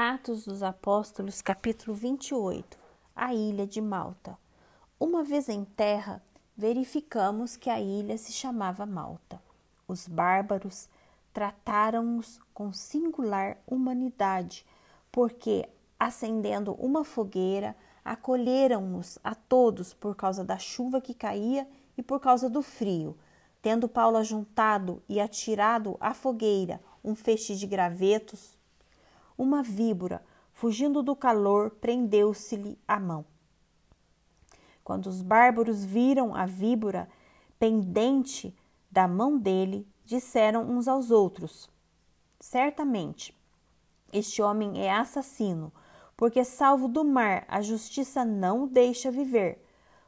Atos dos Apóstolos, capítulo 28 A ilha de Malta. Uma vez em terra, verificamos que a ilha se chamava Malta. Os bárbaros trataram-nos com singular humanidade, porque, acendendo uma fogueira, acolheram-nos a todos por causa da chuva que caía e por causa do frio. Tendo Paulo ajuntado e atirado à fogueira um feixe de gravetos, uma víbora, fugindo do calor, prendeu-se-lhe a mão. Quando os bárbaros viram a víbora pendente da mão dele, disseram uns aos outros: Certamente, este homem é assassino, porque, salvo do mar, a justiça não o deixa viver.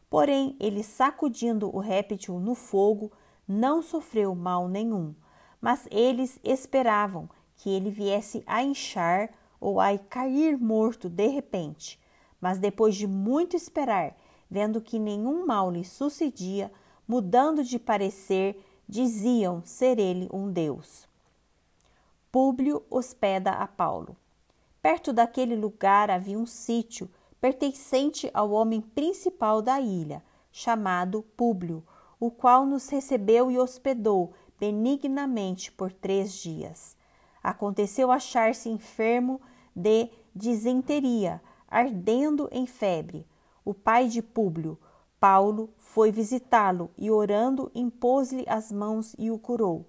Porém, ele, sacudindo o réptil no fogo, não sofreu mal nenhum. Mas eles esperavam que ele viesse a inchar ou a cair morto de repente. Mas depois de muito esperar, vendo que nenhum mal lhe sucedia, mudando de parecer, diziam ser ele um deus. Públio hospeda a Paulo. Perto daquele lugar havia um sítio pertencente ao homem principal da ilha, chamado Públio, o qual nos recebeu e hospedou benignamente por três dias. Aconteceu achar-se enfermo de disenteria, ardendo em febre. O pai de Públio, Paulo, foi visitá-lo e, orando, impôs-lhe as mãos e o curou.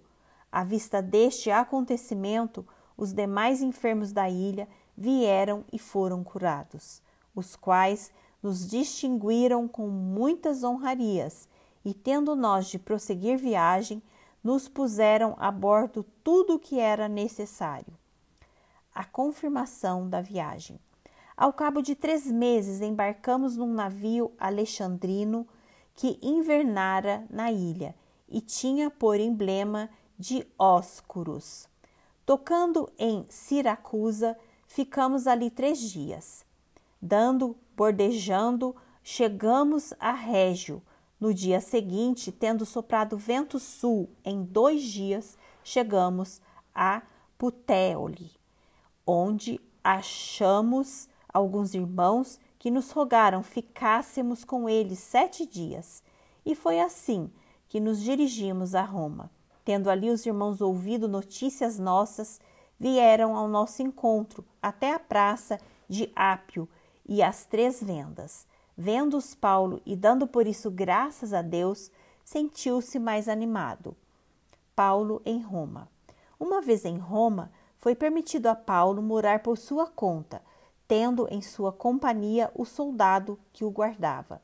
À vista deste acontecimento, os demais enfermos da ilha vieram e foram curados, os quais nos distinguiram com muitas honrarias, e tendo nós de prosseguir viagem, nos puseram a bordo tudo o que era necessário. A confirmação da viagem. Ao cabo de três meses, embarcamos num navio alexandrino que invernara na ilha e tinha por emblema de Óscuros. Tocando em Siracusa, ficamos ali três dias. Dando, bordejando, chegamos a Régio, no dia seguinte, tendo soprado vento sul em dois dias, chegamos a Puteoli, onde achamos alguns irmãos que nos rogaram ficássemos com eles sete dias. E foi assim que nos dirigimos a Roma. Tendo ali os irmãos ouvido notícias nossas, vieram ao nosso encontro até a praça de Ápio e as três vendas. Vendo-os Paulo e dando por isso graças a Deus, sentiu-se mais animado. Paulo em Roma. Uma vez em Roma, foi permitido a Paulo morar por sua conta, tendo em sua companhia o soldado que o guardava.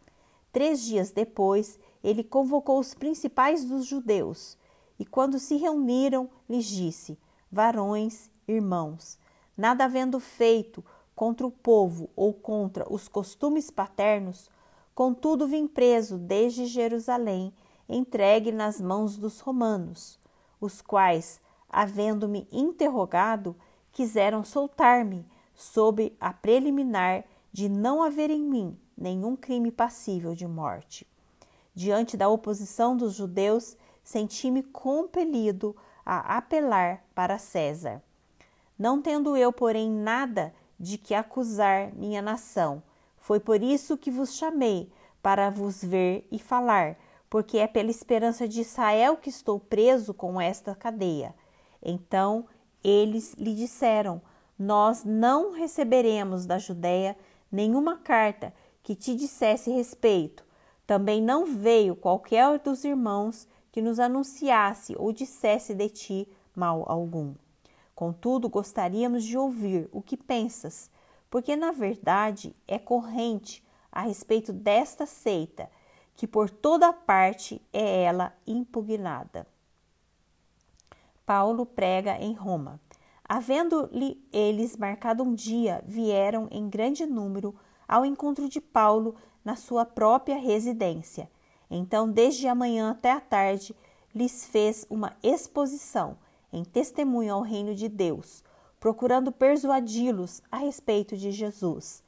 Três dias depois, ele convocou os principais dos judeus e, quando se reuniram, lhes disse: Varões, irmãos, nada havendo feito contra o povo ou contra os costumes paternos, contudo vim preso desde Jerusalém, entregue nas mãos dos romanos, os quais, havendo-me interrogado, quiseram soltar-me, sob a preliminar de não haver em mim nenhum crime passível de morte. Diante da oposição dos judeus, senti-me compelido a apelar para César. Não tendo eu, porém, nada de que acusar minha nação. Foi por isso que vos chamei, para vos ver e falar, porque é pela esperança de Israel que estou preso com esta cadeia. Então eles lhe disseram: Nós não receberemos da Judéia nenhuma carta que te dissesse respeito. Também não veio qualquer dos irmãos que nos anunciasse ou dissesse de ti mal algum. Contudo, gostaríamos de ouvir o que pensas, porque na verdade é corrente a respeito desta seita, que por toda parte é ela impugnada. Paulo prega em Roma. Havendo-lhe eles marcado um dia, vieram em grande número ao encontro de Paulo na sua própria residência. Então, desde a manhã até a tarde, lhes fez uma exposição em testemunho ao reino de Deus, procurando persuadi-los a respeito de Jesus.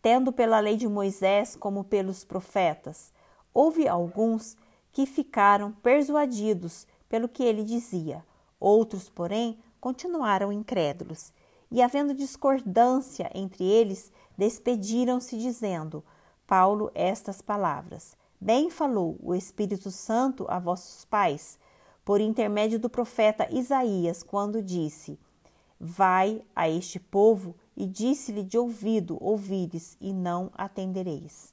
Tendo pela lei de Moisés como pelos profetas, houve alguns que ficaram persuadidos pelo que ele dizia. Outros, porém, continuaram incrédulos. E havendo discordância entre eles, despediram-se, dizendo: Paulo estas palavras: Bem falou o Espírito Santo a vossos pais, por intermédio do profeta Isaías, quando disse: Vai a este povo e disse-lhe de ouvido: Ouvires e não atendereis.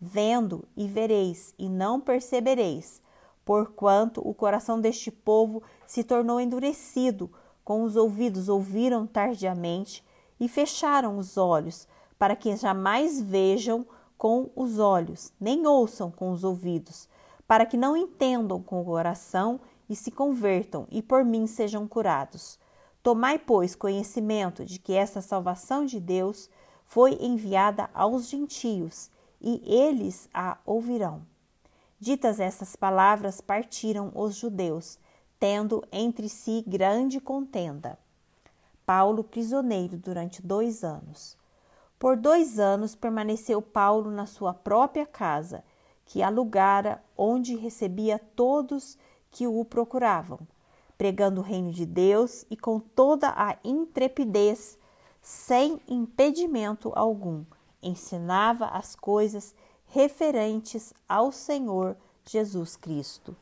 Vendo e vereis e não percebereis, porquanto o coração deste povo se tornou endurecido, com os ouvidos ouviram tardiamente e fecharam os olhos, para que jamais vejam com os olhos, nem ouçam com os ouvidos, para que não entendam com o coração e se convertam e por mim sejam curados. Tomai, pois, conhecimento de que esta salvação de Deus foi enviada aos gentios, e eles a ouvirão. Ditas essas palavras, partiram os judeus, tendo entre si grande contenda. Paulo prisioneiro durante dois anos. Por dois anos permaneceu Paulo na sua própria casa, que alugara, onde recebia todos que o procuravam, pregando o reino de Deus e com toda a intrepidez, sem impedimento algum, ensinava as coisas referentes ao Senhor Jesus Cristo.